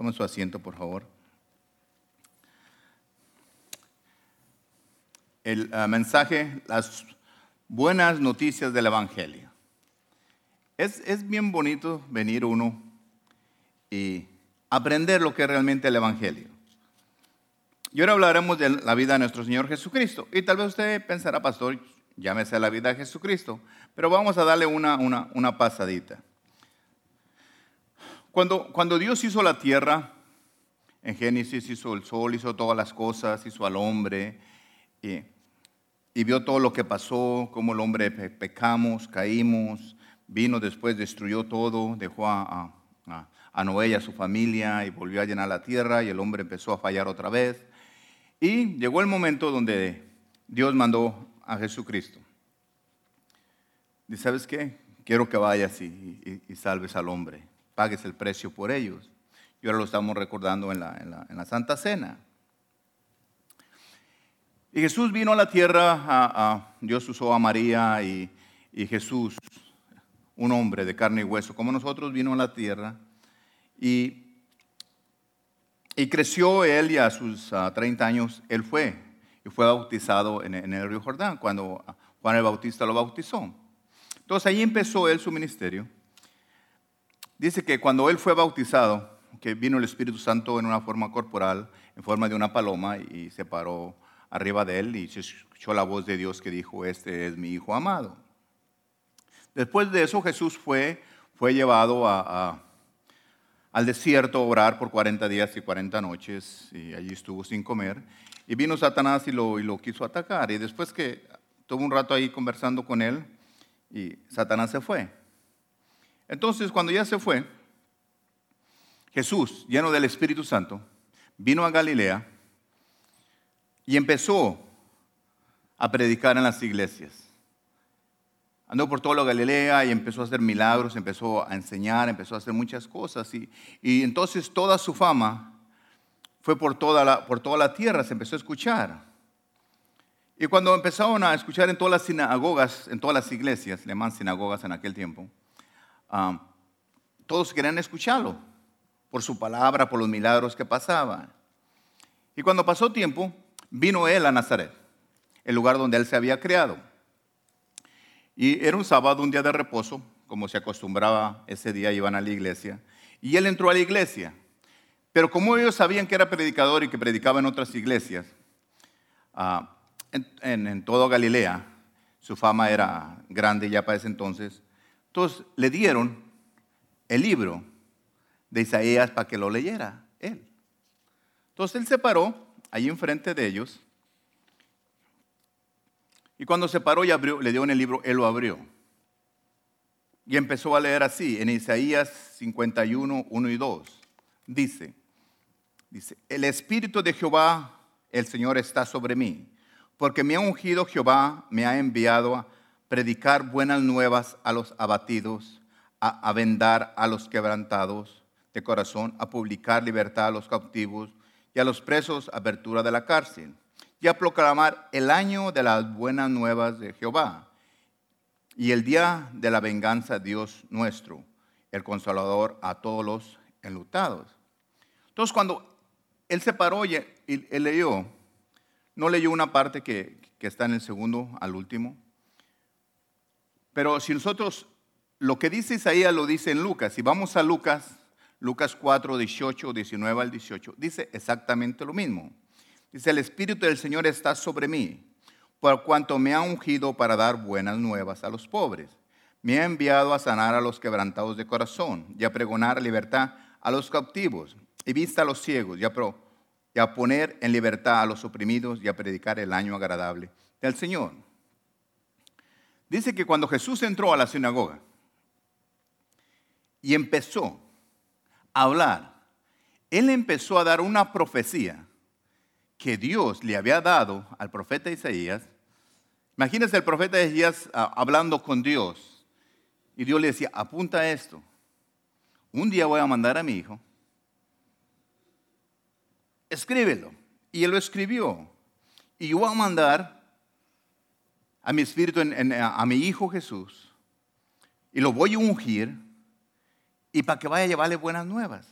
Tomen su asiento, por favor. El ah, mensaje, las buenas noticias del Evangelio. Es, es bien bonito venir uno y aprender lo que es realmente el Evangelio. Y ahora hablaremos de la vida de nuestro Señor Jesucristo. Y tal vez usted pensará, pastor, llámese la vida de Jesucristo, pero vamos a darle una, una, una pasadita. Cuando, cuando Dios hizo la tierra, en Génesis hizo el sol, hizo todas las cosas, hizo al hombre, y, y vio todo lo que pasó, cómo el hombre pecamos, caímos, vino después, destruyó todo, dejó a, a, a Noé y a su familia y volvió a llenar la tierra y el hombre empezó a fallar otra vez. Y llegó el momento donde Dios mandó a Jesucristo. Dice, ¿sabes qué? Quiero que vayas y, salves al hombre, pagues el precio por ellos. Y ahora lo estamos recordando en la, Santa Cena. Y Jesús vino a la tierra, Dios usó a María y, Jesús, un hombre de carne y hueso, como nosotros, vino a la tierra. Y y creció él y a sus 30 ah, años él fue y fue bautizado en, el río Jordán cuando Juan el Bautista lo bautizó. Entonces ahí empezó él su ministerio. Dice que cuando él fue bautizado, que vino el Espíritu Santo en una forma corporal, en forma de una paloma, y se paró arriba de él y se escuchó la voz de Dios que dijo, este es mi Hijo amado. Después de eso Jesús fue, fue llevado a al desierto a orar por 40 días y 40 noches y allí estuvo sin comer. Y vino Satanás y lo, y lo quiso atacar. Y después que tuvo un rato ahí conversando con él, y Satanás se fue. Entonces, cuando ya se fue, Jesús, lleno del Espíritu Santo, vino a Galilea y empezó a predicar en las iglesias andó por toda la Galilea y empezó a hacer milagros, empezó a enseñar, empezó a hacer muchas cosas. Y, y entonces toda su fama fue por toda, la, por toda la tierra, se empezó a escuchar. Y cuando empezaron a escuchar en todas las sinagogas, en todas las iglesias, le llaman sinagogas en aquel tiempo, todos querían escucharlo por su palabra, por los milagros que pasaban. Y cuando pasó tiempo, vino él a Nazaret, el lugar donde él se había creado. Y era un sábado, un día de reposo, como se acostumbraba ese día, iban a la iglesia. Y él entró a la iglesia. Pero como ellos sabían que era predicador y que predicaba en otras iglesias, ah, en, en, toda Galilea, su fama era grande ya para ese entonces, entonces le dieron el libro de Isaías para que lo leyera él. Entonces él se paró ahí enfrente de ellos y cuando se paró y abrió, le dio en el libro, él lo abrió. Y empezó a leer así, en Isaías 51, 1 y 2. Dice, dice, el Espíritu de Jehová, el Señor está sobre mí, porque me ha ungido Jehová, me ha enviado a predicar buenas nuevas a los abatidos, a, a vendar a los quebrantados de corazón, a publicar libertad a los cautivos y a los presos apertura de la cárcel y a proclamar el año de las buenas nuevas de Jehová y el día de la venganza de Dios nuestro, el consolador a todos los enlutados. Entonces, cuando él se paró y, leyó, no leyó una parte que está en el segundo al último, pero si nosotros, lo que dice Isaías lo dice en Lucas, si vamos a Lucas, Lucas 4, 18, 19 al 18, dice exactamente lo mismo. Dice, el Espíritu del Señor está sobre mí, por cuanto me ha ungido para dar buenas nuevas a los pobres. Me ha enviado a sanar a los quebrantados de corazón y a pregonar libertad a los cautivos y vista a los ciegos y a, y a poner en libertad a los oprimidos y a predicar el año agradable del Señor. Dice que cuando Jesús entró a la sinagoga y empezó a hablar, él empezó a dar una profecía que Dios le había dado al profeta Isaías, imagínense el profeta Isaías ah, hablando con Dios y Dios le decía, apunta esto, un día voy a mandar a mi hijo, escríbelo. Y él lo escribió. Y yo voy a mandar a mi espíritu, a mi hijo Jesús, y lo voy a ungir, y para que vaya a llevarle buenas nuevas.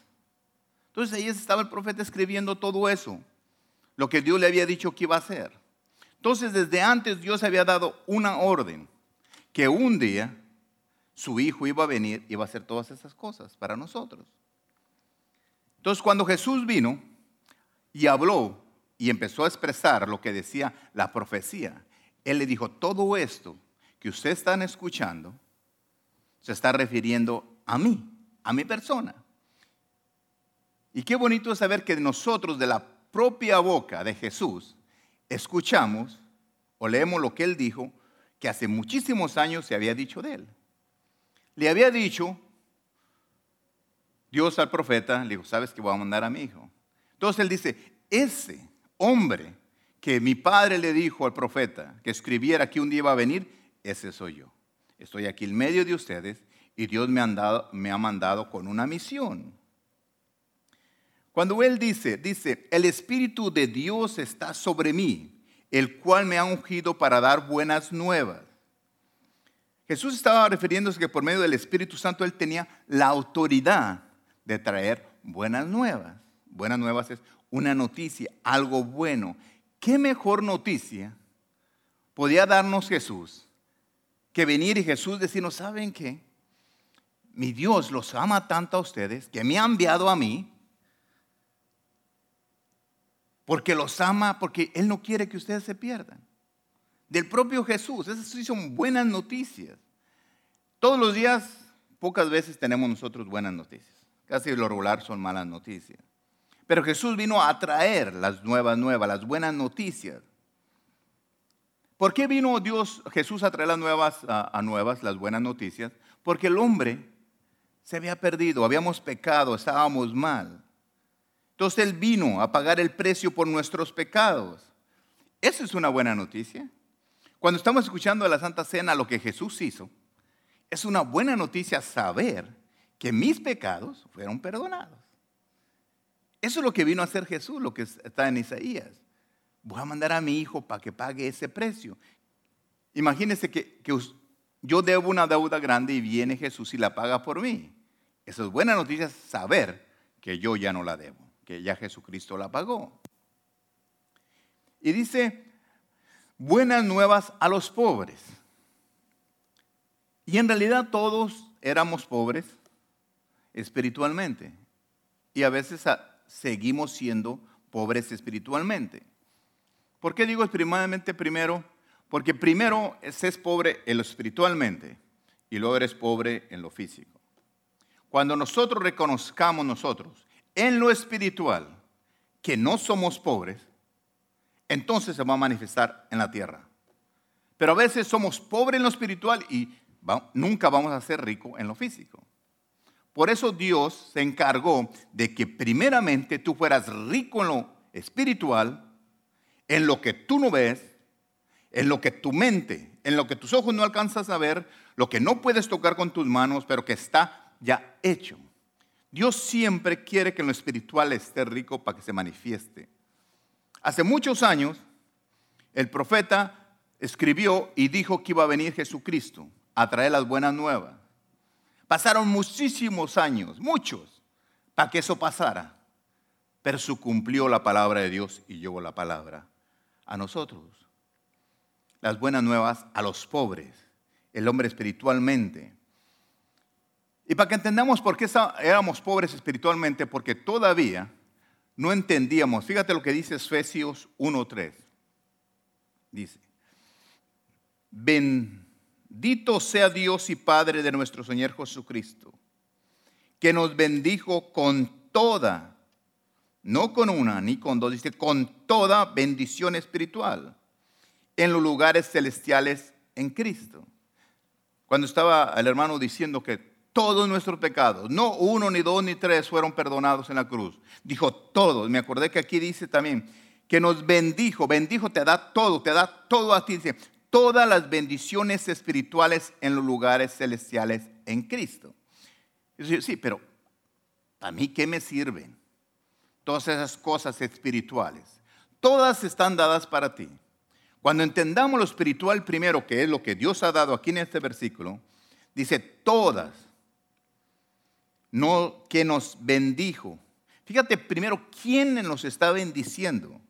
Entonces ahí estaba el profeta escribiendo todo eso, lo que Dios le había dicho que iba a hacer. Entonces desde antes Dios había dado una orden, que un día su hijo iba a venir y iba a hacer todas esas cosas para nosotros. Entonces cuando Jesús vino y habló y empezó a expresar lo que decía la profecía, Él le dijo, todo esto que ustedes están escuchando se está refiriendo a mí, a mi persona. Y qué bonito es saber que nosotros de la propia boca de Jesús escuchamos o leemos lo que Él dijo que hace muchísimos años se había dicho de Él. Le había dicho Dios al profeta, le dijo, ¿sabes que voy a mandar a mi hijo? Entonces Él dice, ese hombre que mi padre le dijo al profeta que escribiera que un día iba a venir, ese soy yo. Estoy aquí en medio de ustedes y Dios me, me ha mandado con una misión. Cuando Él dice, dice, el Espíritu de Dios está sobre mí, el cual me ha ungido para dar buenas nuevas. Jesús estaba refiriéndose que por medio del Espíritu Santo Él tenía la autoridad de traer buenas nuevas. Buenas nuevas es una noticia, algo bueno. ¿Qué mejor noticia podía darnos Jesús que venir y Jesús decirnos, ¿saben qué? Mi Dios los ama tanto a ustedes que me ha enviado a mí porque los ama, porque Él no quiere que ustedes se pierdan. Del propio Jesús, esas son buenas noticias. Todos los días, pocas veces tenemos nosotros buenas noticias. Casi lo regular son malas noticias. Pero Jesús vino a traer las nuevas nuevas, las buenas noticias. ¿Por qué vino Dios, Jesús a traer las nuevas, a, nuevas, las buenas noticias? Porque el hombre se había perdido, habíamos pecado, estábamos mal. Entonces Él vino a pagar el precio por nuestros pecados. Eso es una buena noticia. Cuando estamos escuchando la Santa Cena lo que Jesús hizo, es una buena noticia saber que mis pecados fueron perdonados. Eso es lo que vino a hacer Jesús, lo que está en Isaías. Voy a mandar a mi hijo para que pague ese precio. Imagínense que, yo debo una deuda grande y viene Jesús y la paga por mí. Eso es buena noticia saber que yo ya no la debo, que ya Jesucristo la pagó. Y dice, buenas nuevas a los pobres. Y en realidad todos éramos pobres espiritualmente. Y a veces seguimos siendo pobres espiritualmente. ¿Por qué digo espiritualmente primero? Porque primero es pobre en lo espiritualmente y luego eres pobre en lo físico. Cuando nosotros reconozcamos nosotros en lo espiritual que no somos pobres, entonces se va a manifestar en la tierra. Pero a veces somos pobres en lo espiritual y nunca vamos a ser ricos en lo físico. Por eso Dios se encargó de que primeramente tú fueras rico en lo espiritual, en lo que tú no ves, en lo que tu mente, en lo que tus ojos no alcanzas a ver, lo que no puedes tocar con tus manos, pero que está ya hecho. Dios siempre quiere que en lo espiritual esté rico para que se manifieste. Hace muchos años, el profeta escribió y dijo que iba a venir Jesucristo a traer las buenas nuevas. Pasaron muchísimos años, muchos, para que eso pasara. Pero se cumplió la palabra de Dios y llegó la palabra a nosotros. Las buenas nuevas a los pobres, el hombre espiritualmente. Y para que entendamos por qué éramos pobres espiritualmente, porque todavía no entendíamos. Fíjate lo que dice Efesios 1.3. Dice, ven Dito sea Dios y Padre de nuestro Señor Jesucristo, que nos bendijo con toda, no con una ni con dos, dice con toda bendición espiritual en los lugares celestiales en Cristo. Cuando estaba el hermano diciendo que todos nuestros pecados, no uno, ni dos, ni tres, fueron perdonados en la cruz. Dijo todos. Me acordé que aquí dice también que nos bendijo. Bendijo te da todo, te da todo a ti. Dice, todas las bendiciones espirituales en los lugares celestiales en Cristo. Sí, pero ¿a mí qué me sirven? Todas esas cosas espirituales. Todas están dadas para ti. Cuando entendamos lo espiritual primero, que es lo que Dios ha dado aquí en este versículo, dice todas, no que nos bendijo. Fíjate primero quién nos está bendiciendo.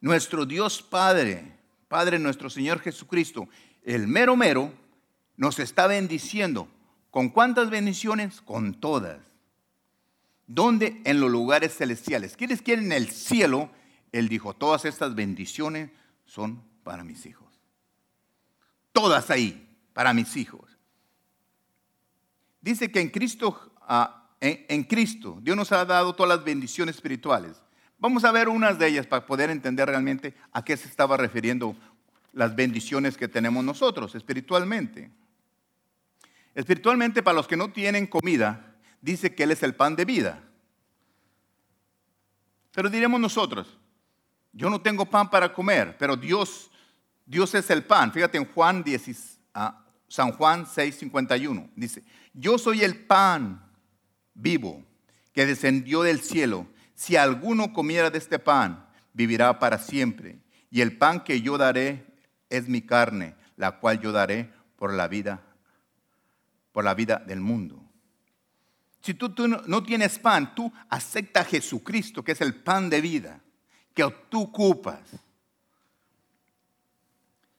Nuestro Dios Padre, Padre nuestro Señor Jesucristo, el mero mero, nos está bendiciendo. ¿Con cuántas bendiciones? Con todas. ¿Dónde? En los lugares celestiales. ¿Quiénes quieren el cielo? Él dijo, todas estas bendiciones son para mis hijos. Todas ahí, para mis hijos. Dice que en Cristo, ah, en, Cristo, Dios nos ha dado todas las bendiciones espirituales. Vamos a ver unas de ellas para poder entender realmente a qué se estaba refiriendo las bendiciones que tenemos nosotros espiritualmente. Espiritualmente, para los que no tienen comida, dice que Él es el pan de vida. Pero diremos nosotros, yo no tengo pan para comer, pero Dios, Dios es el pan. Fíjate en Juan 10, ah, San Juan 6:51, dice, yo soy el pan vivo que descendió del cielo. Si alguno comiera de este pan, vivirá para siempre. Y el pan que yo daré es mi carne, la cual yo daré por la vida, por la vida del mundo. Si tú, no, tienes pan, tú acepta a Jesucristo, que es el pan de vida, que tú ocupas.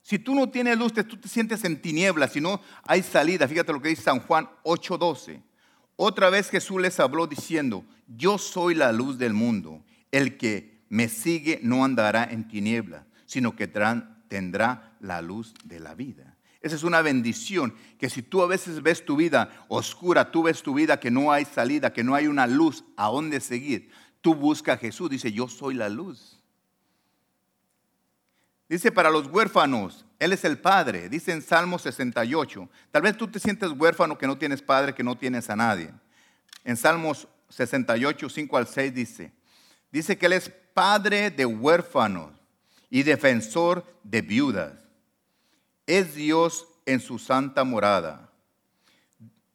Si tú no tienes luz, tú te sientes en tinieblas, si no hay salida. Fíjate lo que dice San Juan 8:12. Otra vez Jesús les habló diciendo, yo soy la luz del mundo. El que me sigue no andará en tinieblas, sino que tendrá la luz de la vida. Esa es una bendición, que si tú a veces ves tu vida oscura, tú ves tu vida que no hay salida, que no hay una luz a dónde seguir, tú busca a Jesús, dice, yo soy la luz. Dice para los huérfanos, Él es el Padre, dice en Salmo 68. Tal vez tú te sientes huérfano que no tienes padre, que no tienes a nadie. En Salmos 68, 5 al 6 dice, dice que Él es Padre de huérfanos y defensor de viudas es Dios en su santa morada.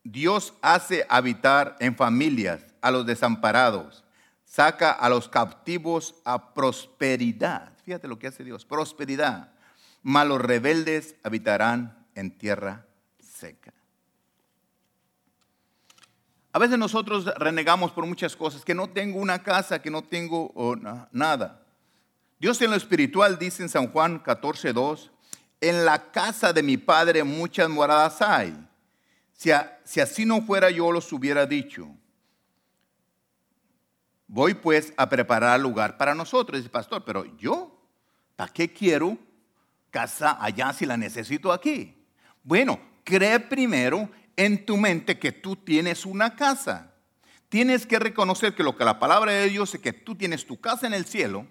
Dios hace habitar en familias a los desamparados, saca a los captivos a prosperidad. Fíjate lo que hace Dios, prosperidad. Malos rebeldes habitarán en tierra seca. A veces nosotros renegamos por muchas cosas, que no tengo una casa, que no tengo nada. Dios en lo espiritual dice en San Juan 14, 2, en la casa de mi padre muchas moradas hay. Si, si así no fuera yo los hubiera dicho. Voy pues a preparar lugar para nosotros. Dice, pastor, pero yo, ¿para qué quiero casa allá si la necesito aquí? Bueno, cree primero en tu mente que tú tienes una casa. Tienes que reconocer que lo que la palabra de Dios es que tú tienes tu casa en el cielo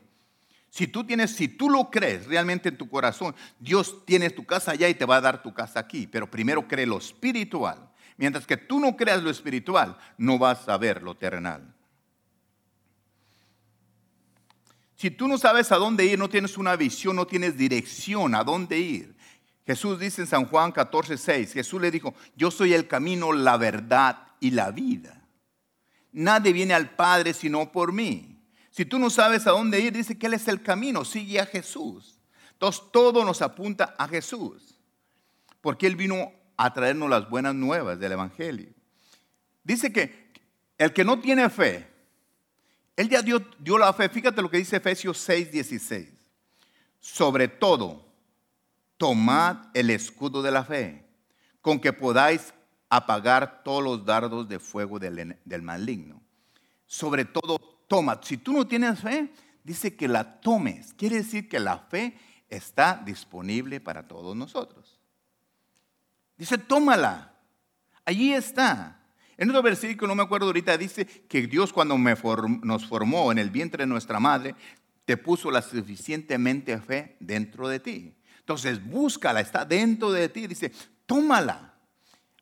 si tú tienes, si tú lo crees realmente en tu corazón, Dios tiene tu casa allá y te va a dar tu casa aquí. Pero primero cree lo espiritual. Mientras que tú no creas lo espiritual, no vas a ver lo terrenal. Si tú no sabes a dónde ir, no tienes una visión, no tienes dirección a dónde ir. Jesús dice en San Juan 14, 6, Jesús le dijo, yo soy el camino, la verdad y la vida. Nadie viene al Padre sino por mí. Si tú no sabes a dónde ir, dice que Él es el camino, sigue a Jesús. Entonces todo nos apunta a Jesús, porque Él vino a traernos las buenas nuevas del Evangelio. Dice que el que no tiene fe, Él ya dio, dio la fe. Fíjate lo que dice Efesios 6, 16. Sobre todo, tomad el escudo de la fe, con que podáis apagar todos los dardos de fuego del, del maligno. Sobre todo, toma. Si tú no tienes fe, dice que la tomes. Quiere decir que la fe está disponible para todos nosotros. Dice, tómala. Allí está. En otro versículo, no me acuerdo ahorita, dice que Dios cuando nos formó en el vientre de nuestra madre, te puso la suficientemente fe dentro de ti. Entonces, búscala, está dentro de ti. Dice, tómala.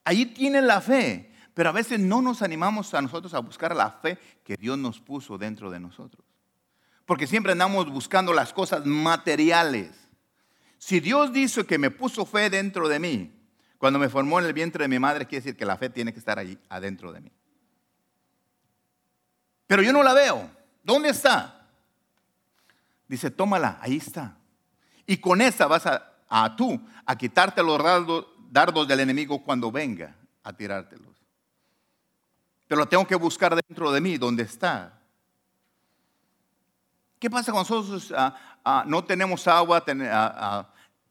Allí tiene la fe. Pero a veces no nos animamos a nosotros a buscar la fe que Dios nos puso dentro de nosotros. Porque siempre andamos buscando las cosas materiales. Si Dios dice que me puso fe dentro de mí, cuando me formó en el vientre de mi madre, quiere decir que la fe tiene que estar allí, adentro de mí. Pero yo no la veo. ¿Dónde está? Dice, tómala, ahí está. Y con esa vas a, a tú a quitarte los dardos, del enemigo cuando venga a tirártelos pero lo tengo que buscar dentro de mí, donde está. ¿Qué pasa cuando nosotros ah, ah, no tenemos agua, ah,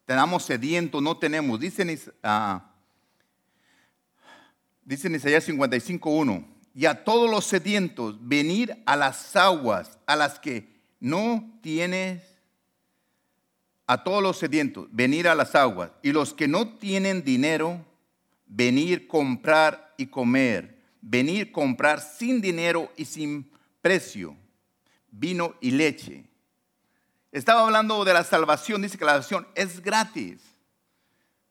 tenemos sediento, no tenemos? Dicen, dicen Isaías 55.1, y a todos los sedientos, venir a las aguas, a las que no tienes, a todos los sedientos, venir a las aguas, y los que no tienen dinero, venir, comprar y comer, venir, comprar sin dinero y sin precio, vino y leche. Estaba hablando de la salvación, dice que la salvación es gratis.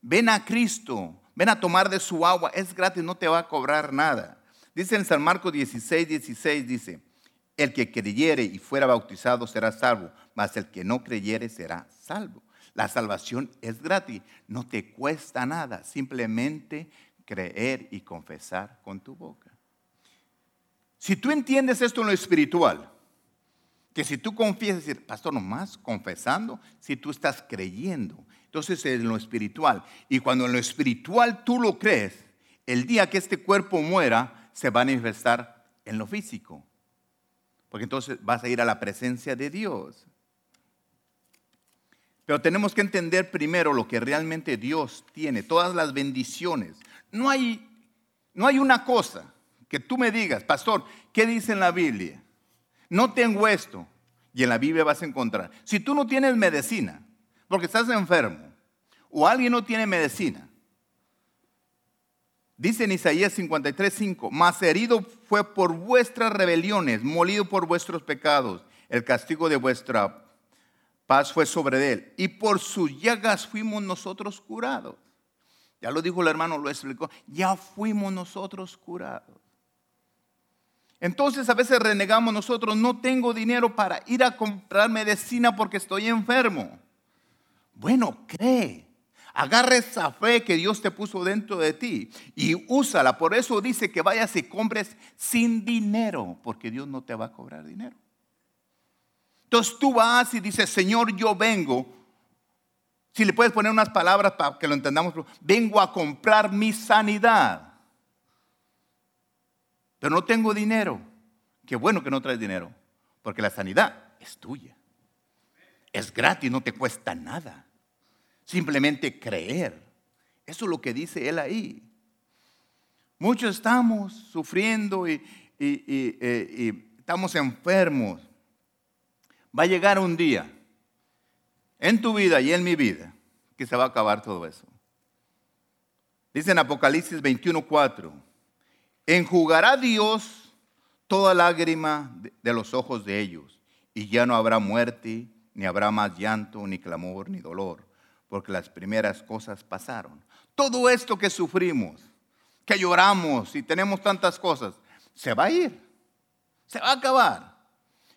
Ven a Cristo, ven a tomar de su agua, es gratis, no te va a cobrar nada. Dice en San Marcos 16, 16, dice, el que creyere y fuera bautizado será salvo, mas el que no creyere será salvo. La salvación es gratis, no te cuesta nada, simplemente creer y confesar con tu boca. Si tú entiendes esto en lo espiritual, que si tú confiesas, decir, pastor, nomás confesando, si tú estás creyendo, entonces en lo espiritual. Y cuando en lo espiritual tú lo crees, el día que este cuerpo muera, se va a manifestar en lo físico. Porque entonces vas a ir a la presencia de Dios. Pero tenemos que entender primero lo que realmente Dios tiene, todas las bendiciones. No hay, no hay una cosa que tú me digas, pastor, ¿qué dice en la Biblia? No tengo esto. Y en la Biblia vas a encontrar. Si tú no tienes medicina, porque estás enfermo, o alguien no tiene medicina, dice en Isaías 53, 5, mas herido fue por vuestras rebeliones, molido por vuestros pecados, el castigo de vuestra paz fue sobre él, y por sus llagas fuimos nosotros curados. Ya lo dijo el hermano, lo explicó, ya fuimos nosotros curados. Entonces a veces renegamos nosotros, no tengo dinero para ir a comprar medicina porque estoy enfermo. Bueno, cree. Agarra esa fe que Dios te puso dentro de ti y úsala. Por eso dice que vayas y compres sin dinero, porque Dios no te va a cobrar dinero. Entonces tú vas y dices, Señor, yo vengo. Si le puedes poner unas palabras para que lo entendamos, vengo a comprar mi sanidad. Pero no tengo dinero. Qué bueno que no traes dinero, porque la sanidad es tuya. Es gratis, no te cuesta nada. Simplemente creer. Eso es lo que dice él ahí. Muchos estamos sufriendo y, eh, estamos enfermos va a llegar un día en tu vida y en mi vida que se va a acabar todo eso. Dice en Apocalipsis 21:4, enjugará Dios toda lágrima de los ojos de ellos, y ya no habrá muerte, ni habrá más llanto, ni clamor, ni dolor, porque las primeras cosas pasaron. Todo esto que sufrimos, que lloramos y tenemos tantas cosas, se va a ir, se va a acabar.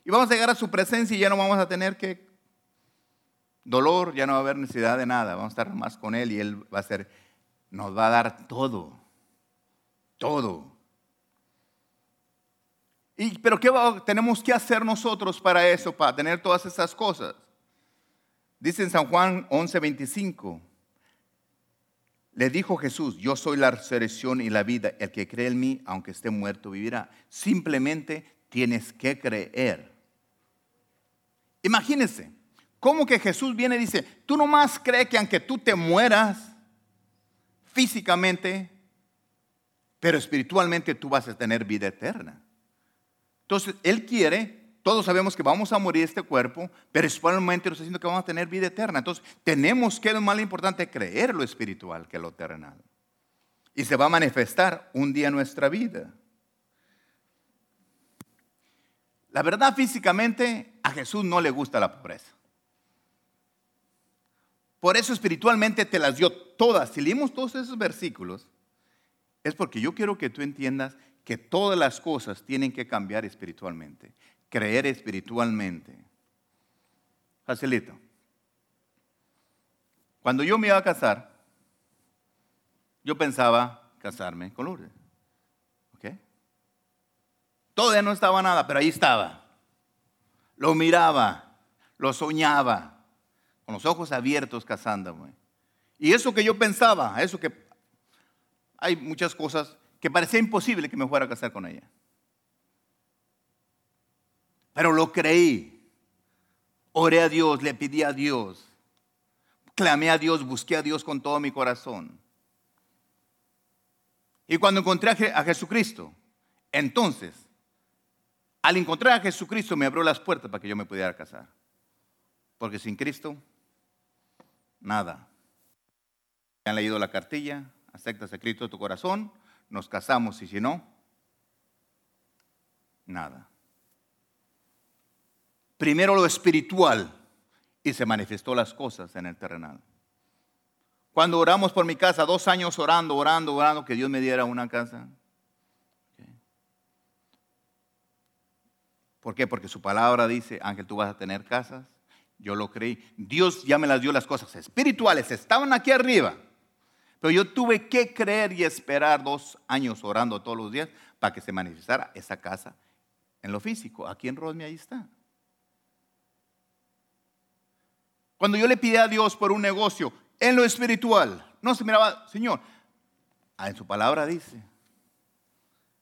Y vamos a llegar a su presencia y ya no vamos a tener que dolor, ya no va a haber necesidad de nada. Vamos a estar más con Él y Él va a ser, nos va a dar todo, todo. Pero ¿qué tenemos que hacer nosotros para eso, para tener todas esas cosas? Dice en San Juan 11:25, le dijo Jesús, yo soy la resurrección y la vida, el que cree en mí, aunque esté muerto, vivirá. Simplemente tienes que creer. Imagínense, cómo que Jesús viene y dice, tú nomás crees que aunque tú te mueras físicamente, pero espiritualmente tú vas a tener vida eterna. Entonces, Él quiere, todos sabemos que vamos a morir este cuerpo, pero espiritualmente nos está diciendo que vamos a tener vida eterna. Entonces, tenemos que lo más importante creer lo espiritual que lo terrenal. Y se va a manifestar un día en nuestra vida. La verdad, físicamente, a Jesús no le gusta la pobreza. Por eso espiritualmente te las dio todas. Si leímos todos esos versículos, es porque yo quiero que tú entiendas que todas las cosas tienen que cambiar espiritualmente. Creer espiritualmente. Facilito. Cuando yo me iba a casar, yo pensaba casarme con Lourdes. Todavía no estaba nada, pero ahí estaba. Lo miraba, lo soñaba, con los ojos abiertos casándome. Y eso que yo pensaba, eso que hay muchas cosas que parecía imposible que me fuera a casar con ella. Pero lo creí. Oré a Dios, le pedí a Dios. Clamé a Dios, busqué a Dios con todo mi corazón. Y cuando encontré a Jesucristo, entonces, al encontrar a Jesucristo me abrió las puertas para que yo me pudiera casar. Porque sin Cristo, nada. Han leído la cartilla, aceptas a Cristo de tu corazón, nos casamos y si no, nada. Primero lo espiritual y se manifestó las cosas en el terrenal. Cuando oramos por mi casa, dos años orando, orando, orando, que Dios me diera una casa. ¿Por qué? Porque su palabra dice, Ángel, tú vas a tener casas. Yo lo creí. Dios ya me las dio las cosas espirituales, estaban aquí arriba. Pero yo tuve que creer y esperar dos años orando todos los días para que se manifestara esa casa en lo físico. Aquí en Rosme ahí está. Cuando yo le pidí a Dios por un negocio en lo espiritual, no se miraba, Señor, ah, en su palabra dice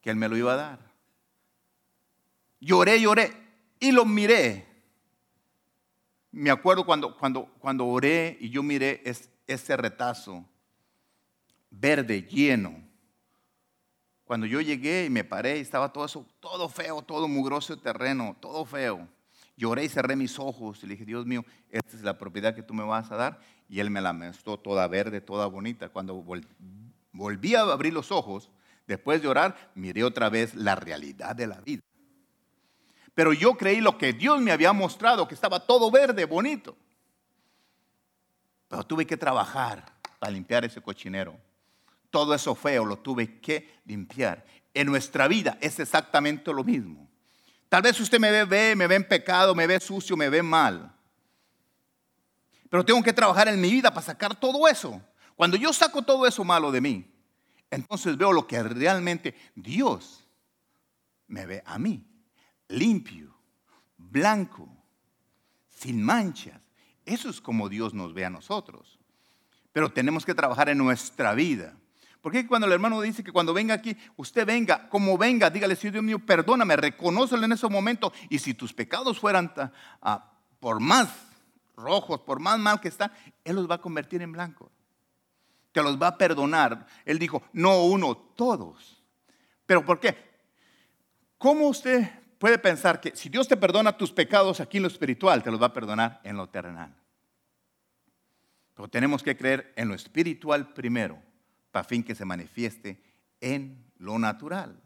que Él me lo iba a dar. Lloré, lloré y lo miré. Me acuerdo cuando, cuando, cuando oré y yo miré ese retazo verde, lleno. Cuando yo llegué y me paré, estaba todo eso, todo feo, todo mugroso terreno, todo feo. Lloré y cerré mis ojos y le dije, Dios mío, esta es la propiedad que tú me vas a dar. Y él me la mostró toda verde, toda bonita. Cuando volví a abrir los ojos, después de orar, miré otra vez la realidad de la vida. Pero yo creí lo que Dios me había mostrado, que estaba todo verde, bonito. Pero tuve que trabajar para limpiar ese cochinero todo eso feo lo tuve que limpiar. En nuestra vida es exactamente lo mismo. Tal vez usted me ve, me ve en pecado, me ve sucio, me ve mal. Pero tengo que trabajar en mi vida para sacar todo eso. Cuando yo saco todo eso malo de mí, entonces veo lo que realmente Dios me ve a mí. Limpio, blanco, sin manchas. Eso es como Dios nos ve a nosotros. Pero tenemos que trabajar en nuestra vida. Porque cuando el hermano dice que cuando venga aquí, usted venga, como venga, dígale, Señor Dios mío, perdóname, reconócelo en ese momento. Y si tus pecados fueran ah, por más rojos, por más mal que están, Él los va a convertir en blancos. Te los va a perdonar. Él dijo, no uno, todos. ¿Pero por qué? ¿Cómo usted puede pensar que si Dios te perdona tus pecados aquí en lo espiritual, te los va a perdonar en lo terrenal? Pero tenemos que creer en lo espiritual primero para fin que se manifieste en lo natural.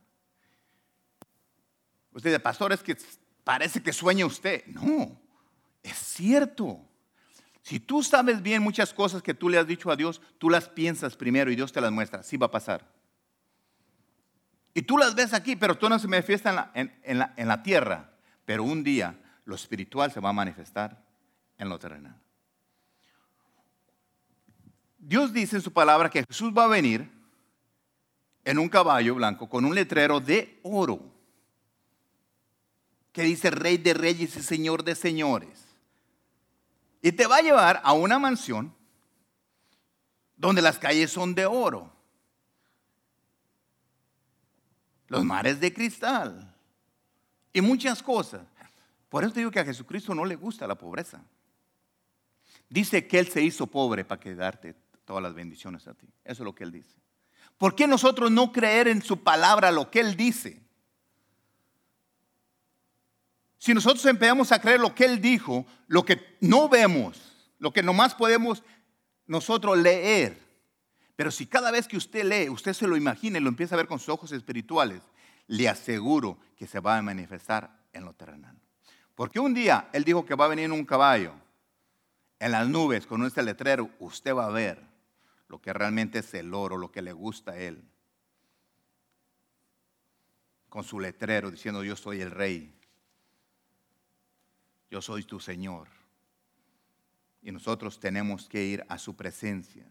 Usted dice, pastor, es que parece que sueña usted. No, es cierto. Si tú sabes bien muchas cosas que tú le has dicho a Dios, tú las piensas primero y Dios te las muestra. Sí va a pasar. Y tú las ves aquí, pero tú no se manifiesta en la, en la tierra. Pero un día lo espiritual se va a manifestar en lo terrenal. Dios dice en su palabra que Jesús va a venir en un caballo blanco con un letrero de oro que dice Rey de Reyes y Señor de Señores. Y te va a llevar a una mansión donde las calles son de oro, los mares de cristal y muchas cosas. Por eso te digo que a Jesucristo no le gusta la pobreza. Dice que Él se hizo pobre para quedarte todas las bendiciones a ti. Eso es lo que Él dice. ¿Por qué nosotros no creer en su palabra lo que Él dice? Si nosotros empezamos a creer lo que Él dijo, lo que no vemos, lo que nomás podemos nosotros leer, pero si cada vez que usted lee, usted se lo imagina y lo empieza a ver con sus ojos espirituales, le aseguro que se va a manifestar en lo terrenal. Porque un día Él dijo que va a venir en un caballo, en las nubes, con este letrero, usted va a ver lo que realmente es el oro, lo que le gusta a él. Con su letrero diciendo, yo soy el rey, yo soy tu Señor. Y nosotros tenemos que ir a su presencia.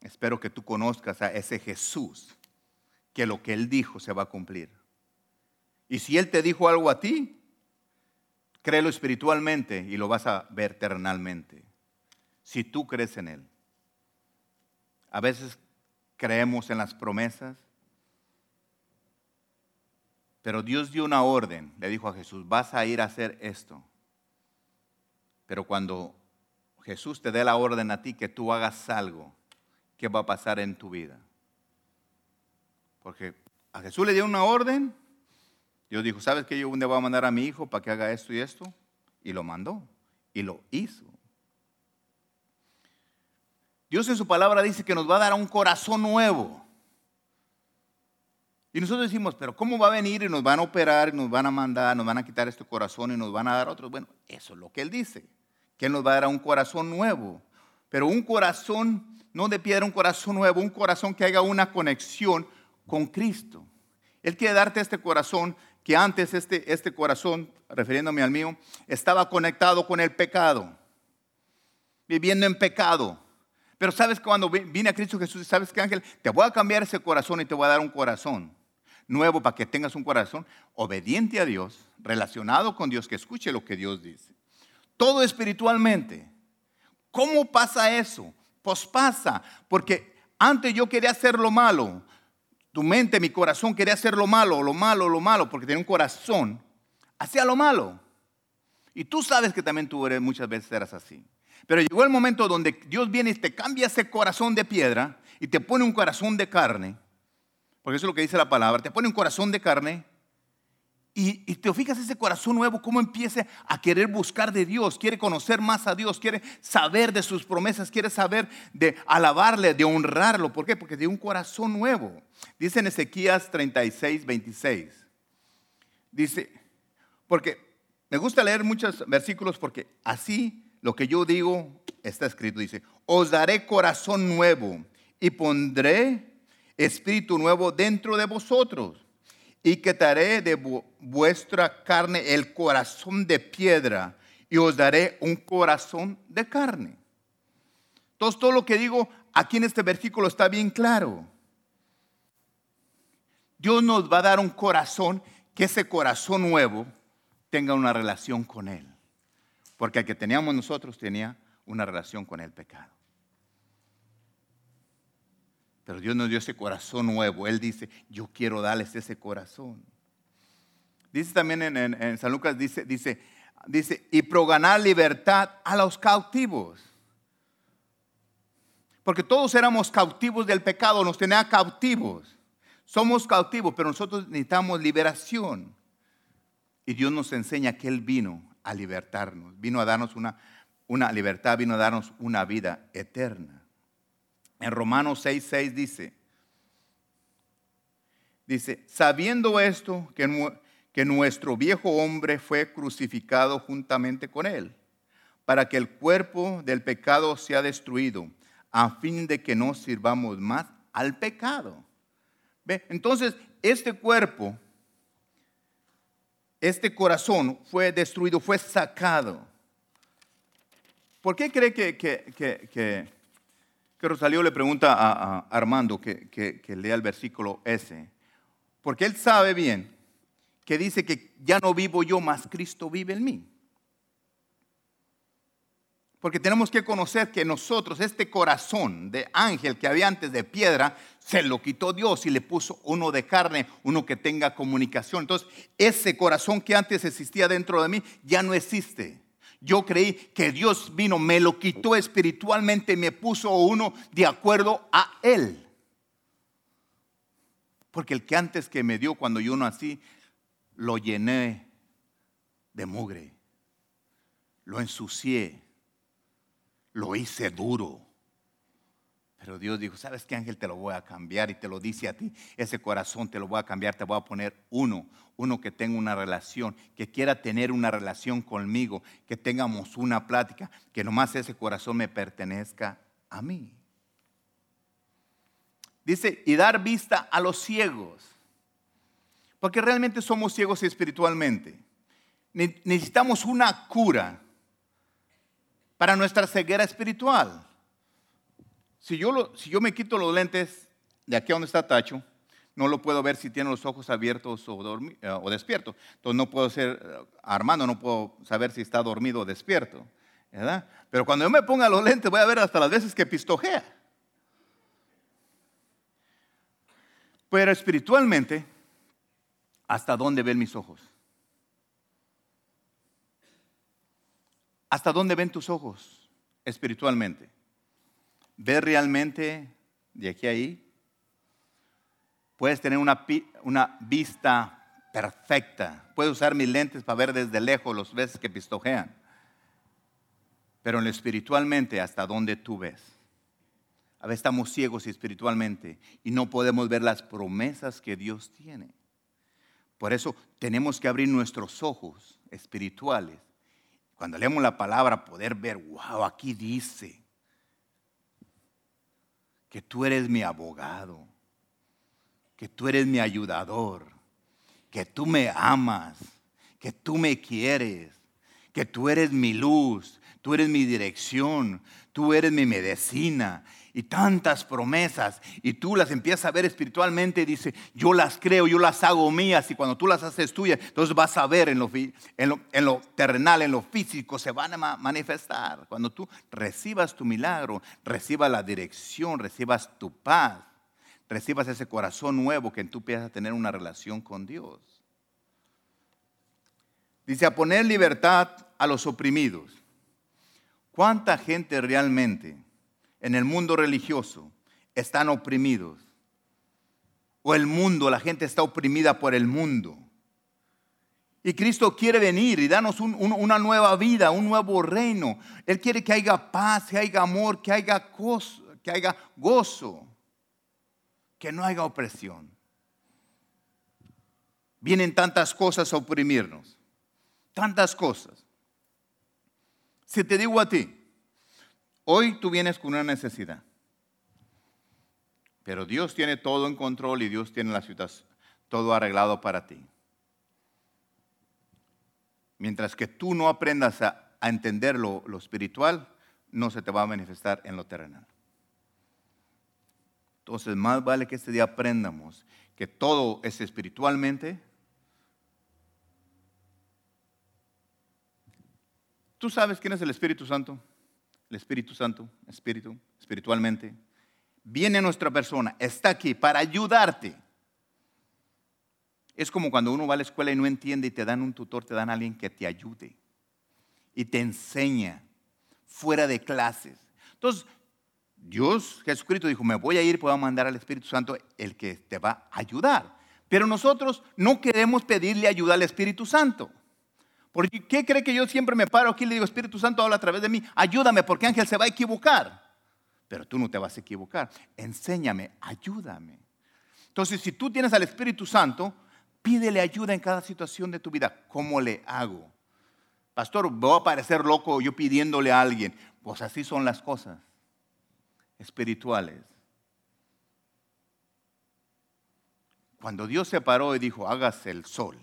Espero que tú conozcas a ese Jesús, que lo que Él dijo se va a cumplir. Y si Él te dijo algo a ti, créelo espiritualmente y lo vas a ver eternalmente si tú crees en Él. A veces creemos en las promesas, pero Dios dio una orden, le dijo a Jesús, vas a ir a hacer esto. Pero cuando Jesús te dé la orden a ti que tú hagas algo, ¿qué va a pasar en tu vida? Porque a Jesús le dio una orden, Dios dijo, ¿sabes que yo día voy a mandar a mi hijo para que haga esto y esto? Y lo mandó, y lo hizo. Dios en su palabra dice que nos va a dar un corazón nuevo. Y nosotros decimos, pero ¿cómo va a venir y nos van a operar, y nos van a mandar, nos van a quitar este corazón y nos van a dar otro? Bueno, eso es lo que Él dice, que Él nos va a dar un corazón nuevo. Pero un corazón, no de piedra, un corazón nuevo, un corazón que haga una conexión con Cristo. Él quiere darte este corazón que antes este, este corazón, refiriéndome al mío, estaba conectado con el pecado, viviendo en pecado. Pero sabes que cuando vine a Cristo Jesús, sabes que Ángel, te voy a cambiar ese corazón y te voy a dar un corazón nuevo para que tengas un corazón obediente a Dios, relacionado con Dios, que escuche lo que Dios dice. Todo espiritualmente. ¿Cómo pasa eso? Pues pasa, porque antes yo quería hacer lo malo. Tu mente, mi corazón quería hacer lo malo, lo malo, lo malo, porque tenía un corazón. Hacía lo malo. Y tú sabes que también tú muchas veces eras así. Pero llegó el momento donde Dios viene y te cambia ese corazón de piedra y te pone un corazón de carne porque eso es lo que dice la palabra, te pone un corazón de carne y, te fijas ese corazón nuevo, cómo empieza a querer buscar de Dios, quiere conocer más a Dios, quiere saber de sus promesas, quiere saber de alabarle, de honrarlo. ¿Por qué? Porque tiene un corazón nuevo. Dice en Ezequías 36, 26. Dice, porque me gusta leer muchos versículos porque así lo que yo digo está escrito. Dice, os daré corazón nuevo y pondré espíritu nuevo dentro de vosotros y quitaré de vuestra carne el corazón de piedra y os daré un corazón de carne. Entonces todo lo que digo aquí en este versículo está bien claro. Dios nos va a dar un corazón que ese corazón nuevo tenga una relación con Él. Porque el que teníamos nosotros tenía una relación con el pecado. Pero Dios nos dio ese corazón nuevo. Él dice, yo quiero darles ese corazón. Dice también en, San Lucas, dice, dice, dice, y ganar libertad a los cautivos. Porque todos éramos cautivos del pecado, nos tenía cautivos. Somos cautivos, pero nosotros necesitamos liberación. Y Dios nos enseña que Él vino a libertarnos, vino a darnos una, una libertad, vino a darnos una vida eterna. En Romanos 6, 6 dice, dice, sabiendo esto, que, que nuestro viejo hombre fue crucificado juntamente con él, para que el cuerpo del pecado sea destruido, a fin de que no sirvamos más al pecado. ¿Ve? Entonces, este cuerpo, este corazón fue destruido, fue sacado. ¿Por qué cree que, que que Rosalío le pregunta a, Armando que, que, lea el versículo ese, porque él sabe bien que dice que ya no vivo yo, más Cristo vive en mí. Porque tenemos que conocer que nosotros, este corazón de ángel que había antes de piedra, se lo quitó Dios y le puso uno de carne, uno que tenga comunicación. Entonces, ese corazón que antes existía dentro de mí ya no existe yo creí que Dios vino, me lo quitó espiritualmente y me puso uno de acuerdo a Él. Porque el que antes que me dio cuando yo nací, lo llené de mugre, lo ensucié, lo hice duro. Pero Dios dijo, ¿sabes qué ángel? Te lo voy a cambiar y te lo dice a ti. Ese corazón te lo voy a cambiar, te voy a poner uno, uno que tenga una relación, que quiera tener una relación conmigo, que tengamos una plática, que nomás ese corazón me pertenezca a mí. Dice, y dar vista a los ciegos. Porque realmente somos ciegos espiritualmente. Necesitamos una cura para nuestra ceguera espiritual. Si yo, si yo me quito los lentes de aquí a donde está Tacho, no lo puedo ver si tiene los ojos abiertos o, eh, o despierto. Entonces no puedo ser, eh, Armando no puedo saber si está dormido o despierto. ¿verdad? Pero cuando yo me ponga los lentes voy a ver hasta las veces que pistojea. Pero espiritualmente, ¿hasta dónde ven mis ojos? ¿Hasta dónde ven tus ojos espiritualmente? ¿Ves realmente de aquí a ahí? Puedes tener una, una vista perfecta. Puedes usar mis lentes para ver desde lejos los veces que pistojean. Pero en lo espiritualmente, ¿hasta dónde tú ves? A veces estamos ciegos espiritualmente y no podemos ver las promesas que Dios tiene. Por eso tenemos que abrir nuestros ojos espirituales. Cuando leemos la palabra, poder ver, wow, aquí dice que tú eres mi abogado, que tú eres mi ayudador, que tú me amas, que tú me quieres, que tú eres mi luz, tú eres mi dirección, tú eres mi medicina y tantas promesas y tú las empiezas a ver espiritualmente y dice, yo las creo, yo las hago mías y cuando tú las haces tuyas, entonces vas a ver en lo, en lo, terrenal, en lo físico, se van a manifestar. Cuando tú recibas tu milagro, recibas la dirección, recibas tu paz, recibas ese corazón nuevo que tú empiezas a tener una relación con Dios. Dice, a poner libertad a los oprimidos. ¿Cuánta gente realmente en el mundo religioso están oprimidos? O el mundo, la gente está oprimida por el mundo. Y Cristo quiere venir y darnos una nueva vida, un nuevo reino. Él quiere que haya paz, que haya amor, que haya, gozo, que haya gozo, que no haya opresión. Vienen tantas cosas a oprimirnos, tantas cosas. Si te digo a ti, hoy tú vienes con una necesidad, pero Dios tiene todo en control y Dios tiene la ciudad todo arreglado para ti. Mientras que tú no aprendas a, entender lo, lo espiritual, no se te va a manifestar en lo terrenal. Entonces, más vale que este día aprendamos que todo es espiritualmente ¿Tú sabes quién es el Espíritu Santo? El Espíritu Santo, Espíritu, espiritualmente. Viene nuestra persona, está aquí para ayudarte. Es como cuando uno va a la escuela y no entiende y te dan un tutor, te dan a alguien que te ayude y te enseña fuera de clases. Entonces, Dios, Jesucristo dijo, me voy a ir, puedo mandar al Espíritu Santo, el que te va a ayudar. Pero nosotros no queremos pedirle ayuda al Espíritu Santo. Porque ¿qué cree que yo siempre me paro aquí y le digo, Espíritu Santo, habla a través de mí? Ayúdame porque Ángel se va a equivocar. Pero tú no te vas a equivocar. Enséñame, ayúdame. Entonces, si tú tienes al Espíritu Santo, pídele ayuda en cada situación de tu vida. ¿Cómo le hago? Pastor, voy a parecer loco yo pidiéndole a alguien. Pues así son las cosas espirituales. Cuando Dios se paró y dijo, hágase el sol,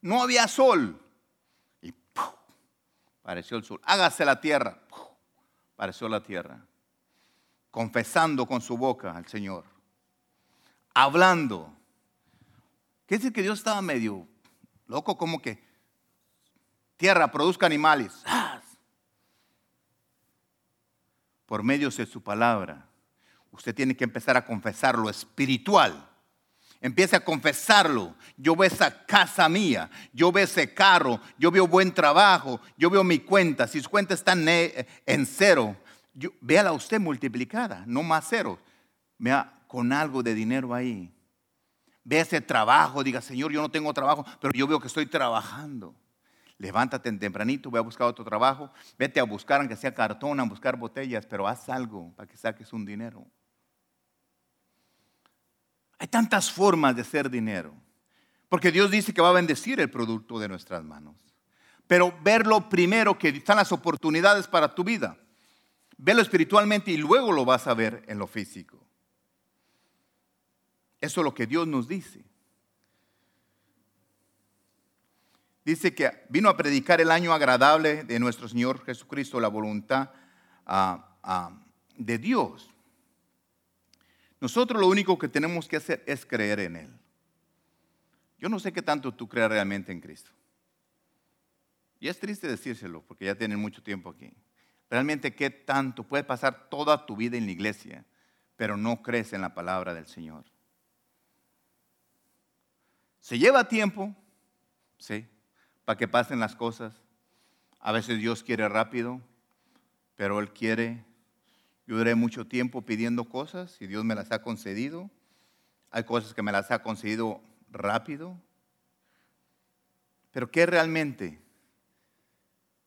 no había sol. Pareció el sol. Hágase la tierra. Pareció la tierra. Confesando con su boca al Señor. Hablando. ¿Qué decir que Dios estaba medio loco? Como que tierra produzca animales. Por medio de su palabra. Usted tiene que empezar a confesar lo espiritual Empiece a confesarlo. Yo veo esa casa mía, yo veo ese carro, yo veo buen trabajo, yo veo mi cuenta. Si su cuenta está en cero, véala usted multiplicada, no más cero. Vea con algo de dinero ahí. Ve ese trabajo, diga, Señor, yo no tengo trabajo, pero yo veo que estoy trabajando. Levántate tempranito, ve a buscar otro trabajo, vete a buscar, aunque sea cartón, a buscar botellas, pero haz algo para que saques un dinero. Hay tantas formas de hacer dinero. Porque Dios dice que va a bendecir el producto de nuestras manos. Pero verlo primero que están las oportunidades para tu vida. Velo espiritualmente y luego lo vas a ver en lo físico. Eso es lo que Dios nos dice. Dice que vino a predicar el año agradable de nuestro Señor Jesucristo, la voluntad ah, ah, de Dios. Nosotros lo único que tenemos que hacer es creer en Él. Yo no sé qué tanto tú crees realmente en Cristo. Y es triste decírselo porque ya tienen mucho tiempo aquí. Realmente qué tanto puede pasar toda tu vida en la iglesia, pero no crees en la palabra del Señor. Se lleva tiempo, sí, para que pasen las cosas. A veces Dios quiere rápido, pero Él quiere. Yo duré mucho tiempo pidiendo cosas y Dios me las ha concedido. Hay cosas que me las ha concedido rápido. Pero ¿qué realmente?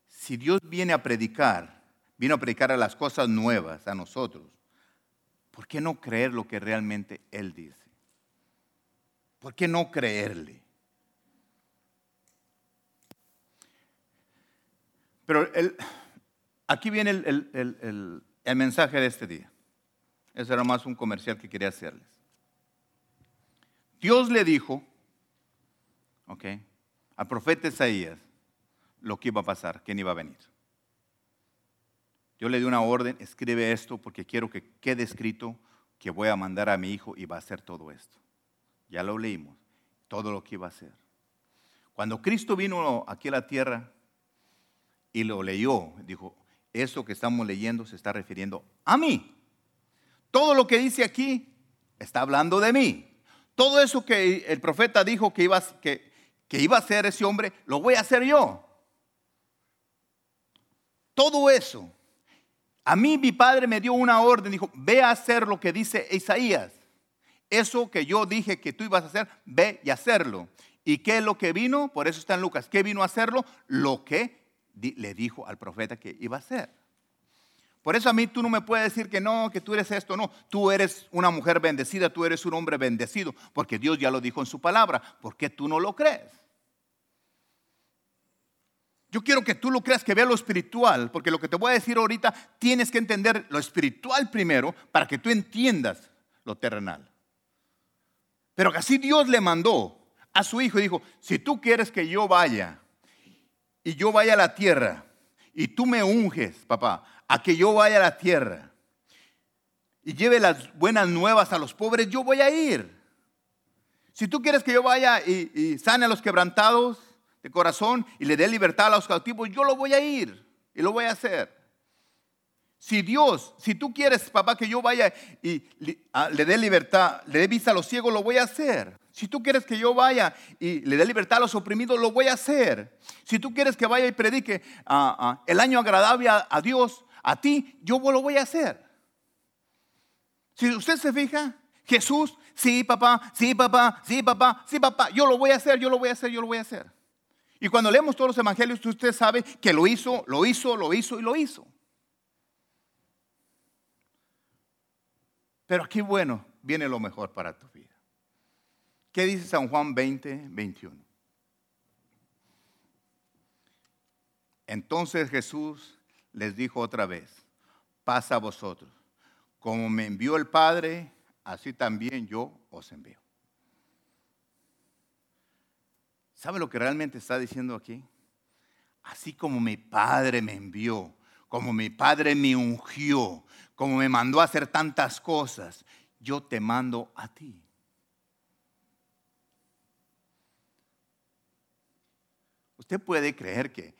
Si Dios viene a predicar, vino a predicar a las cosas nuevas, a nosotros, ¿por qué no creer lo que realmente Él dice? ¿Por qué no creerle? Pero aquí viene el, el mensaje de este día. Ese era más un comercial que quería hacerles. Dios le dijo, ok, al profeta Isaías lo que iba a pasar, quién iba a venir. Yo le di una orden, escribe esto porque quiero que quede escrito que voy a mandar a mi hijo y va a hacer todo esto. Ya lo leímos, todo lo que iba a hacer. Cuando Cristo vino aquí a la tierra y lo leyó, dijo, eso que estamos leyendo se está refiriendo a mí. Todo lo que dice aquí está hablando de mí. Todo eso que el profeta dijo que iba, que, que iba a hacer ese hombre, lo voy a hacer yo. Todo eso. A mí mi padre me dio una orden, dijo, ve a hacer lo que dice Isaías. Eso que yo dije que tú ibas a hacer, ve y hacerlo. ¿Y qué es lo que vino? Por eso está en Lucas. ¿Qué vino a hacerlo? Lo que le dijo al profeta que iba a hacer. Por eso a mí tú no me puedes decir que no, que tú eres esto, no. Tú eres una mujer bendecida, tú eres un hombre bendecido, porque Dios ya lo dijo en su palabra. ¿Por qué tú no lo crees? Yo quiero que tú lo creas, que veas lo espiritual, porque lo que te voy a decir ahorita, tienes que entender lo espiritual primero para que tú entiendas lo terrenal. Pero así Dios le mandó a su hijo y dijo, si tú quieres que yo vaya y yo vaya a la tierra y tú me unges, papá, a que yo vaya a la tierra y lleve las buenas nuevas a los pobres, yo voy a ir. Si tú quieres que yo vaya y, sane a los quebrantados de corazón y le dé libertad a los cautivos, yo lo voy a ir y lo voy a hacer. Si Dios, si tú quieres, papá, que yo vaya y le dé libertad, le dé vista a los ciegos, lo voy a hacer. Si tú quieres que yo vaya y le dé libertad a los oprimidos, lo voy a hacer. Si tú quieres que vaya y predique ah, ah, el año agradable a Dios, a ti, yo lo voy a hacer. Si usted se fija, Jesús, sí, papá, sí, papá, sí, papá, sí, papá, yo lo voy a hacer, yo lo voy a hacer, yo lo voy a hacer. Y cuando leemos todos los evangelios, usted sabe que lo hizo, lo hizo, lo hizo y lo hizo. Pero aquí, bueno, viene lo mejor para tu vida. ¿Qué dice San Juan 20, 21? Entonces Jesús les dijo otra vez, pasa a vosotros. Como me envió el Padre, así también yo os envío. ¿Sabe lo que realmente está diciendo aquí? Así como mi Padre me envió, como mi Padre me ungió, como me mandó a hacer tantas cosas, yo te mando a ti. Usted puede creer que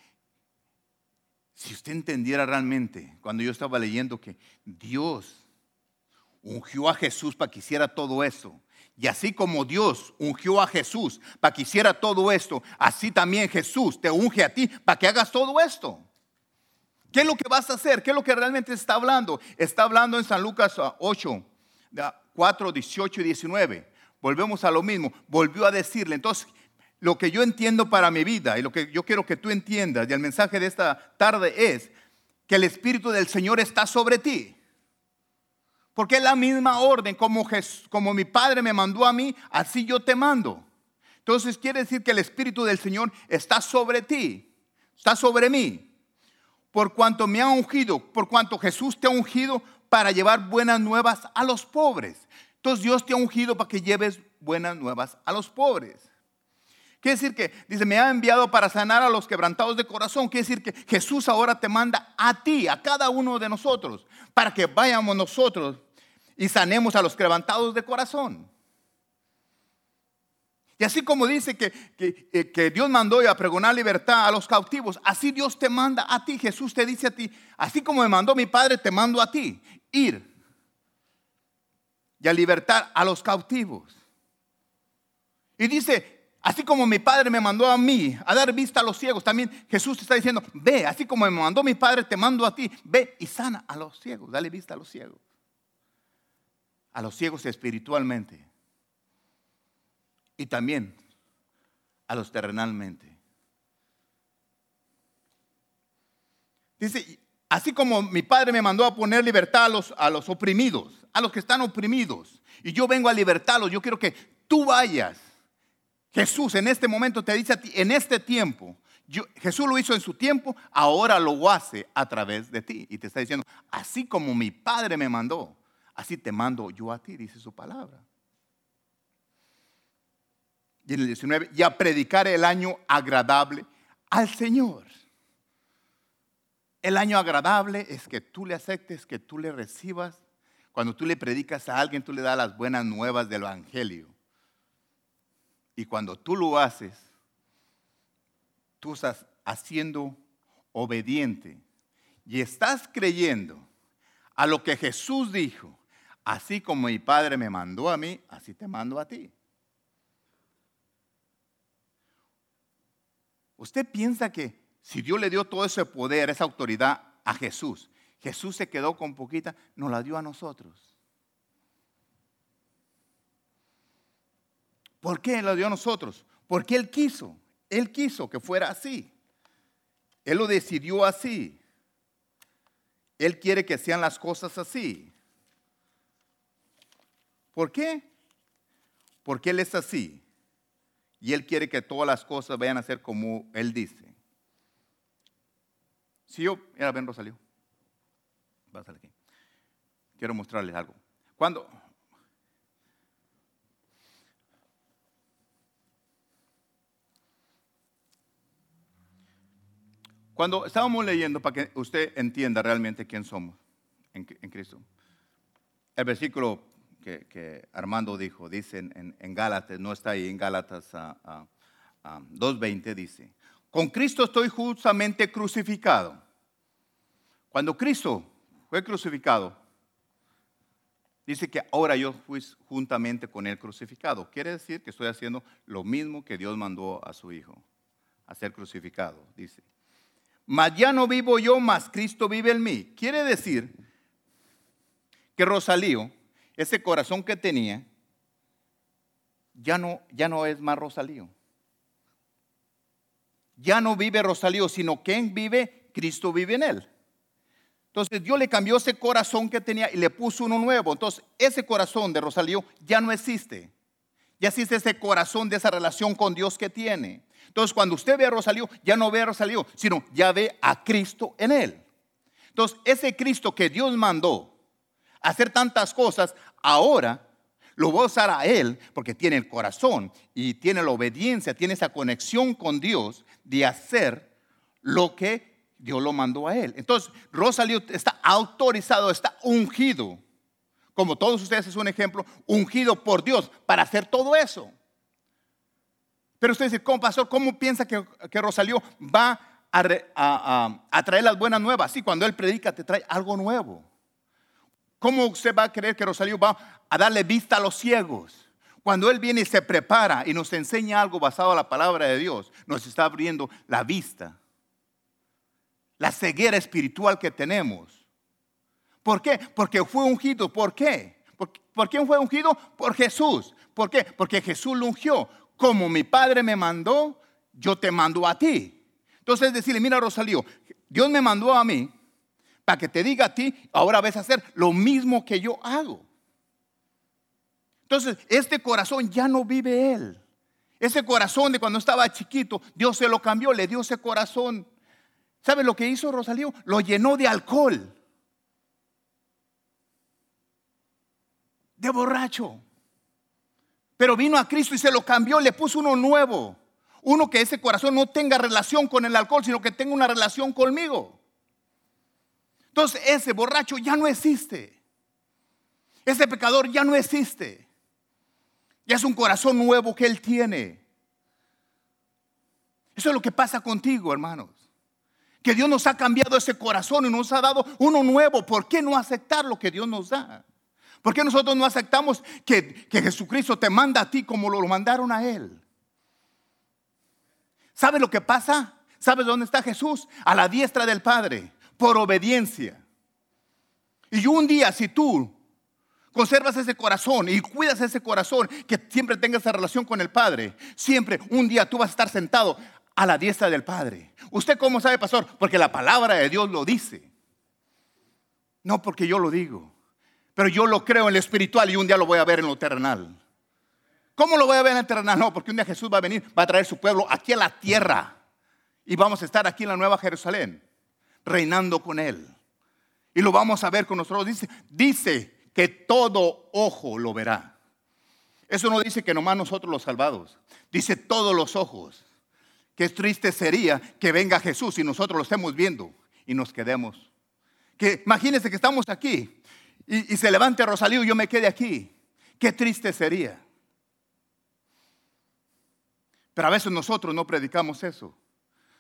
si usted entendiera realmente, cuando yo estaba leyendo que Dios ungió a Jesús para que hiciera todo eso, y así como Dios ungió a Jesús para que hiciera todo esto, así también Jesús te unge a ti para que hagas todo esto. ¿Qué es lo que vas a hacer? ¿Qué es lo que realmente está hablando? Está hablando en San Lucas 8, 4, 18 y 19. Volvemos a lo mismo. Volvió a decirle. Entonces, lo que yo entiendo para mi vida y lo que yo quiero que tú entiendas y el mensaje de esta tarde es que el Espíritu del Señor está sobre ti. Porque es la misma orden, como, como mi Padre me mandó a mí, así yo te mando. Entonces quiere decir que el Espíritu del Señor está sobre ti, está sobre mí. Por cuanto me ha ungido, por cuanto Jesús te ha ungido para llevar buenas nuevas a los pobres. Entonces Dios te ha ungido para que lleves buenas nuevas a los pobres. Quiere decir que, dice, me ha enviado para sanar a los quebrantados de corazón. Quiere decir que Jesús ahora te manda a ti, a cada uno de nosotros, para que vayamos nosotros y sanemos a los quebrantados de corazón. Y así como dice que, que, eh, que, Dios mandó a pregonar libertad a los cautivos, así Dios te manda a ti. Jesús te dice a ti, así como me mandó mi Padre, te mando a ti. Ir y a libertar a los cautivos. Y dice, Así como mi padre me mandó a mí a dar vista a los ciegos, también Jesús está diciendo, ve, así como me mandó mi padre, te mando a ti, ve y sana a los ciegos, dale vista a los ciegos. A los ciegos espiritualmente. Y también a los terrenalmente. Dice, así como mi padre me mandó a poner libertad a los, a los oprimidos, a los que están oprimidos, y yo vengo a libertarlos, yo quiero que tú vayas Jesús en este momento te dice a ti, en este tiempo, Jesús lo hizo en su tiempo, ahora lo hace a través de ti. Y te está diciendo, así como mi Padre me mandó, así te mando yo a ti, dice su palabra. Y en el 19, y a predicar el año agradable al Señor. El año agradable es que tú le aceptes, que tú le recibas. Cuando tú le predicas a alguien, tú le das las buenas nuevas del Evangelio. Y cuando tú lo haces, tú estás haciendo obediente y estás creyendo a lo que Jesús dijo, así como mi Padre me mandó a mí, así te mando a ti. ¿Usted piensa que si Dios le dio todo ese poder, esa autoridad a Jesús, Jesús se quedó con poquita, nos la dio a nosotros? ¿Por qué lo dio a nosotros? Porque Él quiso. Él quiso que fuera así. Él lo decidió así. Él quiere que sean las cosas así. ¿Por qué? Porque Él es así. Y Él quiere que todas las cosas vayan a ser como Él dice. Si yo, mira, ven Rosalío. aquí. Quiero mostrarles algo. Cuando, Cuando estábamos leyendo, para que usted entienda realmente quién somos en, Cristo, el versículo que, Armando dijo, dice en, Gálatas, no está ahí en Gálatas 2.20, dice, con Cristo estoy justamente crucificado. Cuando Cristo fue crucificado, dice que ahora yo fui juntamente con él crucificado. Quiere decir que estoy haciendo lo mismo que Dios mandó a su Hijo, a ser crucificado, dice. Mas ya no vivo yo, mas Cristo vive en mí. Quiere decir que Rosalío, ese corazón que tenía, ya no, ya no es más Rosalío. Ya no vive Rosalío, sino quien vive, Cristo vive en él. Entonces Dios le cambió ese corazón que tenía y le puso uno nuevo. Entonces ese corazón de Rosalío ya no existe. Ya existe ese corazón de esa relación con Dios que tiene. Entonces, cuando usted ve a Rosalío, ya no ve a Rosalío, sino ya ve a Cristo en él. Entonces, ese Cristo que Dios mandó a hacer tantas cosas, ahora lo va a usar a él porque tiene el corazón y tiene la obediencia, tiene esa conexión con Dios de hacer lo que Dios lo mandó a él. Entonces, Rosalío está autorizado, está ungido, como todos ustedes es un ejemplo, ungido por Dios para hacer todo eso. Pero usted dice, ¿cómo pastor? ¿Cómo piensa que, que va a, traer las buenas nuevas? Sí, cuando él predica te trae algo nuevo. ¿Cómo usted va a creer que Rosalío va a darle vista a los ciegos? Cuando Él viene y se prepara y nos enseña algo basado en la palabra de Dios, nos está abriendo la vista, la ceguera espiritual que tenemos. ¿Por qué? Porque fue ungido. ¿Por qué? ¿Por, ¿Por quién fue ungido? Por Jesús. ¿Por qué? Porque Jesús lo ungió como mi padre me mandó, yo te mando a ti. Entonces decirle, mira Rosalío, Dios me mandó a mí para que te diga a ti, ahora ves a hacer lo mismo que yo hago. Entonces, este corazón ya no vive él. Ese corazón de cuando estaba chiquito, Dios se lo cambió, le dio ese corazón. ¿Sabe lo que hizo Rosalío? Lo llenó de alcohol. De borracho. Pero vino a Cristo y se lo cambió, le puso uno nuevo. Uno que ese corazón no tenga relación con el alcohol, sino que tenga una relación conmigo. Entonces ese borracho ya no existe. Ese pecador ya no existe. Ya es un corazón nuevo que él tiene. Eso es lo que pasa contigo, hermanos. Que Dios nos ha cambiado ese corazón y nos ha dado uno nuevo. ¿Por qué no aceptar lo que Dios nos da? ¿Por qué nosotros no aceptamos que, Jesucristo te manda a ti como lo mandaron a Él? ¿Sabes lo que pasa? ¿Sabes dónde está Jesús? A la diestra del Padre, por obediencia. Y un día, si tú conservas ese corazón y cuidas ese corazón, que siempre tengas esa relación con el Padre, siempre un día tú vas a estar sentado a la diestra del Padre. ¿Usted cómo sabe, pastor? Porque la palabra de Dios lo dice. No porque yo lo digo, pero yo lo creo en lo espiritual y un día lo voy a ver en lo terrenal. ¿Cómo lo voy a ver en lo terrenal? No, porque un día Jesús va a venir, va a traer su pueblo aquí a la tierra y vamos a estar aquí en la Nueva Jerusalén, reinando con Él. Y lo vamos a ver con nosotros. Dice, dice que todo ojo lo verá. Eso no dice que nomás nosotros los salvados. Dice todos los ojos. Qué triste sería que venga Jesús y nosotros lo estemos viendo y nos quedemos. Que imagínense que estamos aquí y, se levante Rosalío y yo me quede aquí. Qué triste sería. Pero a veces nosotros no predicamos eso.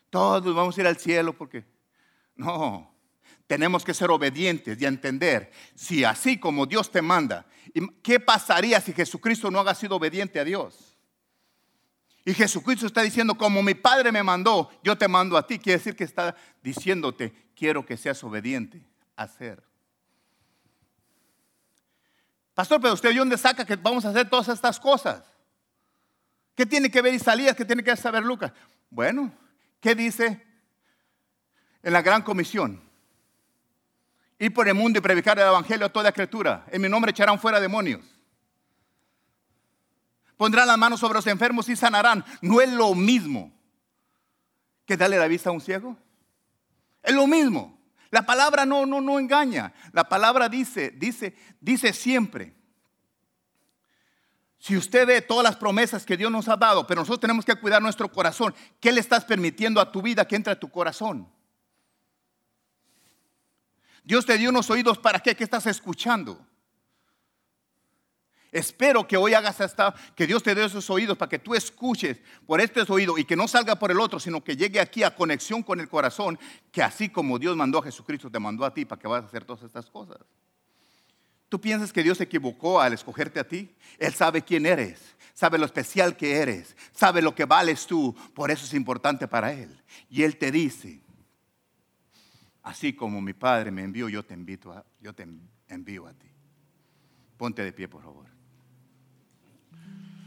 Todos vamos a ir al cielo porque no, tenemos que ser obedientes y entender si así como Dios te manda, ¿qué pasaría si Jesucristo no haga sido obediente a Dios? Y Jesucristo está diciendo, como mi Padre me mandó, yo te mando a ti. Quiere decir que está diciéndote, quiero que seas obediente a hacer. Pastor, pero usted, ¿de dónde saca que vamos a hacer todas estas cosas? ¿Qué tiene que ver Isaías? ¿Qué tiene que saber Lucas? Bueno, ¿qué dice en la gran comisión? Ir por el mundo y predicar el evangelio a toda criatura. En mi nombre echarán fuera demonios. Pondrán las manos sobre los enfermos y sanarán. No es lo mismo que darle la vista a un ciego. Es lo mismo. La palabra no, no, no engaña. La palabra dice, dice, dice siempre. Si usted ve todas las promesas que Dios nos ha dado, pero nosotros tenemos que cuidar nuestro corazón, ¿qué le estás permitiendo a tu vida que entre a tu corazón? Dios te dio unos oídos para qué? ¿Qué estás escuchando? Espero que hoy hagas hasta que Dios te dé esos oídos para que tú escuches por este oído y que no salga por el otro, sino que llegue aquí a conexión con el corazón, que así como Dios mandó a Jesucristo, te mandó a ti para que vas a hacer todas estas cosas. ¿Tú piensas que Dios se equivocó al escogerte a ti? Él sabe quién eres, sabe lo especial que eres, sabe lo que vales tú, por eso es importante para Él. Y Él te dice, Así como mi Padre me envió, yo te invito a, yo te envío a ti. Ponte de pie, por favor.